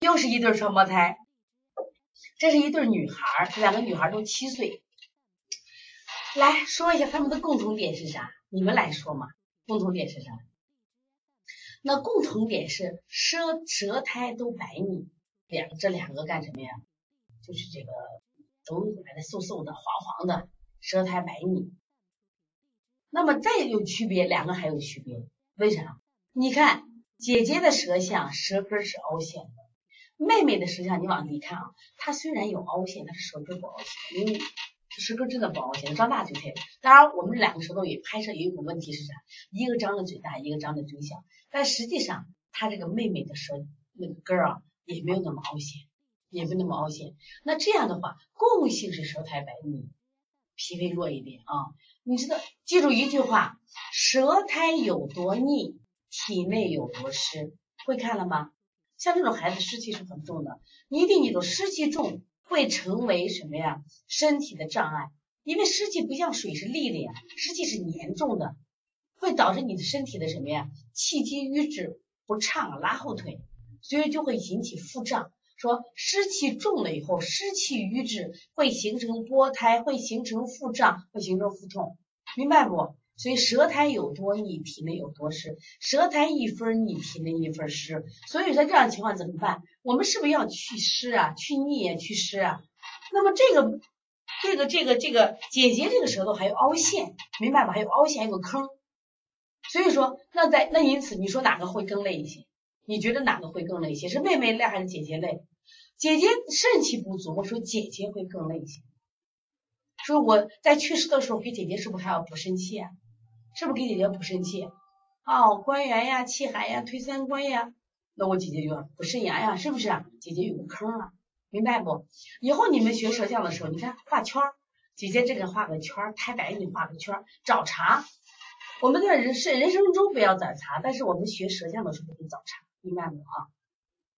又是一对双胞胎，这是一对女孩，两个女孩都七岁。来说一下他们的共同点是啥？你们来说嘛，共同点是啥？那共同点是舌舌苔都白腻，两这两个干什么呀？就是这个都白的瘦瘦的、黄黄的，舌苔白腻。那么再有区别，两个还有区别，为啥？你看姐姐的舌象，舌根是凹陷的；妹妹的舌象，你往里看啊，它虽然有凹陷，但是舌根不凹陷，因为舌根真的不凹陷，张大就可以。当然，我们这两个舌头也拍摄有一个问题是啥？一个张的嘴大，一个张的嘴小。但实际上，她这个妹妹的舌那个根啊，也没有那么凹陷，也没那么凹陷。那这样的话，共性是舌苔白腻，脾胃弱一点啊。你知道，记住一句话：舌苔有多腻，体内有多湿。会看了吗？像这种孩子湿气是很重的，你一定记住，湿气重会成为什么呀？身体的障碍，因为湿气不像水是利的呀，湿气是黏重的。会导致你的身体的什么呀？气机瘀滞不畅，拉后腿，所以就会引起腹胀。说湿气重了以后，湿气瘀滞会形成波胎，会形成腹胀，会形成腹痛，明白不？所以舌苔有多腻，体内有多湿。舌苔一分腻，体内一分湿。所以说这样情况怎么办？我们是不是要去湿啊？去腻啊？去湿啊？那么这个这个这个这个姐姐这个舌头还有凹陷，明白吧？还有凹陷，还有个坑。所以说，那在那因此，你说哪个会更累一些？你觉得哪个会更累一些？是妹妹累还是姐姐累？姐姐肾气不足，我说姐姐会更累一些。说我在祛湿的时候给姐姐是不是还要补肾气啊？是不是给姐姐补肾气？哦，关元呀、气海呀、推三关呀，那我姐姐就要补肾阳呀，是不是？姐姐有个坑了，明白不？以后你们学舌象的时候，你看画圈，姐姐这个画个圈，太白你画个圈，找茬。我们在人生人生中不要找茬，但是我们学舌象的时候得找茬，明白不？啊？